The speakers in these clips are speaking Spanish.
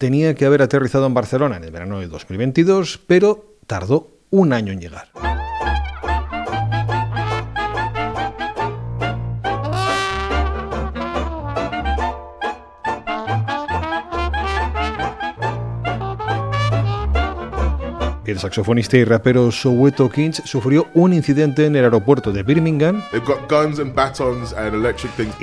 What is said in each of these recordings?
tenía que haber aterrizado en Barcelona en el verano de 2022, pero tardó un año en llegar. El saxofonista y rapero Soweto Kings sufrió un incidente en el aeropuerto de Birmingham en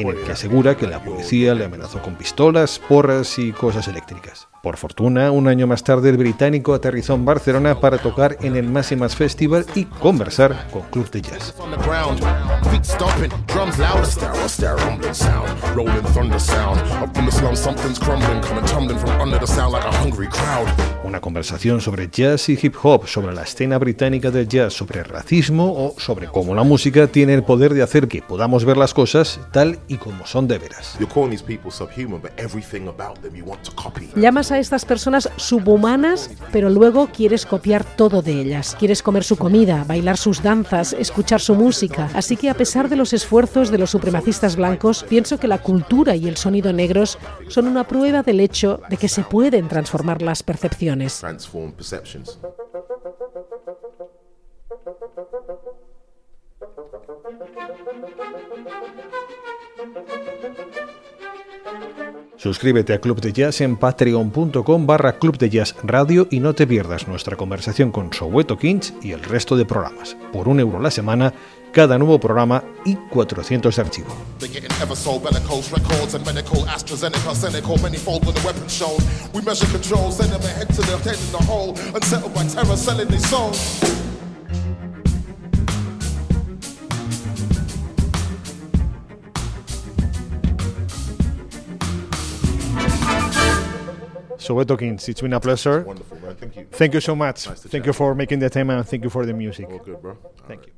el que asegura que la policía le amenazó con pistolas, porras y cosas eléctricas. Por fortuna, un año más tarde el británico aterrizó en Barcelona para tocar en el Máximas Festival y conversar con club de jazz. Una conversación sobre jazz y hip hop, sobre la escena británica del jazz, sobre racismo o sobre cómo la música tiene el poder de hacer que podamos ver las cosas tal y como son de veras. Llamas a estas personas subhumanas, pero luego quieres copiar todo de ellas. Quieres comer su comida, bailar sus danzas, escuchar su música. Así que a pesar de los esfuerzos de los supremacistas blancos, pienso que la cultura y el sonido negros son una prueba del hecho de que se pueden transformar las percepciones. Suscríbete a Club de Jazz en patreon.com barra Club de Jazz Radio y no te pierdas nuestra conversación con Soweto Kings y el resto de programas. Por un euro la semana, cada nuevo programa y 400 de. Soweto Kings, it's been a pleasure. Wonderful, man. Thank you. Thank you so much. Nice thank you for making the time and thank you for the music. All good, bro. Thank you.